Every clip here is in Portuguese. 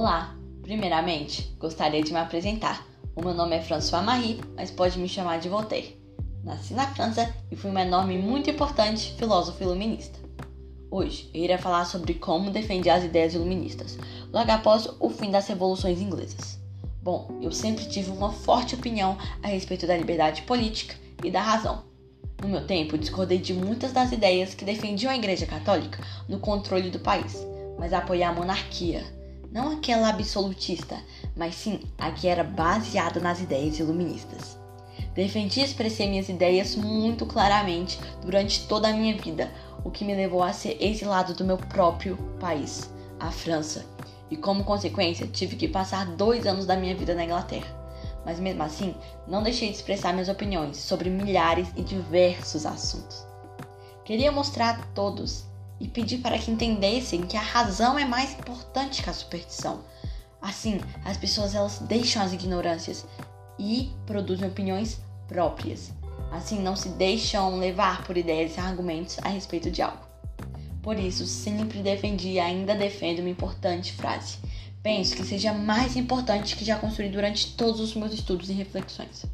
Olá! Primeiramente, gostaria de me apresentar. O meu nome é François Marie, mas pode me chamar de Voltaire. Nasci na França e fui um enorme e muito importante filósofo iluminista. Hoje eu irei falar sobre como defender as ideias iluministas, logo após o fim das revoluções inglesas. Bom, eu sempre tive uma forte opinião a respeito da liberdade política e da razão. No meu tempo, discordei de muitas das ideias que defendiam a Igreja Católica no controle do país, mas apoiei a monarquia, não aquela absolutista, mas sim a que era baseada nas ideias iluministas. Defendi e expressei minhas ideias muito claramente durante toda a minha vida, o que me levou a ser exilado do meu próprio país, a França, e como consequência tive que passar dois anos da minha vida na Inglaterra. Mas mesmo assim, não deixei de expressar minhas opiniões sobre milhares e diversos assuntos. Queria mostrar a todos e pedir para que entendessem que a razão é mais importante que a superstição. Assim, as pessoas elas deixam as ignorâncias e produzem opiniões próprias. Assim, não se deixam levar por ideias e argumentos a respeito de algo. Por isso, sempre defendi e ainda defendo uma importante frase. Penso que seja a mais importante que já construí durante todos os meus estudos e reflexões.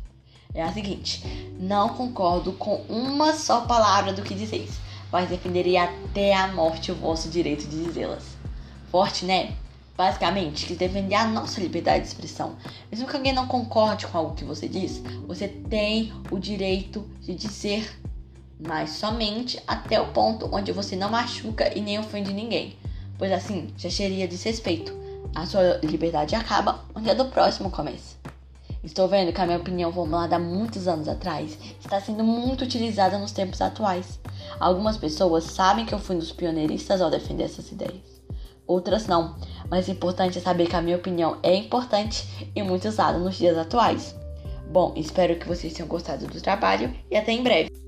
É a seguinte: não concordo com uma só palavra do que dizeis, mas defenderei até a morte o vosso direito de dizê-las. Forte, né? Basicamente, quis defender a nossa liberdade de expressão. Mesmo que alguém não concorde com algo que você diz, você tem o direito de dizer mas somente até o ponto onde você não machuca e nem ofende ninguém, pois assim já seria desrespeito. A sua liberdade acaba onde a do próximo começa. Estou vendo que a minha opinião formulada há muitos anos atrás está sendo muito utilizada nos tempos atuais. Algumas pessoas sabem que eu fui um dos pioneiristas ao defender essas ideias. Outras não, mas o importante é saber que a minha opinião é importante e muito usada nos dias atuais. Bom, espero que vocês tenham gostado do trabalho e até em breve.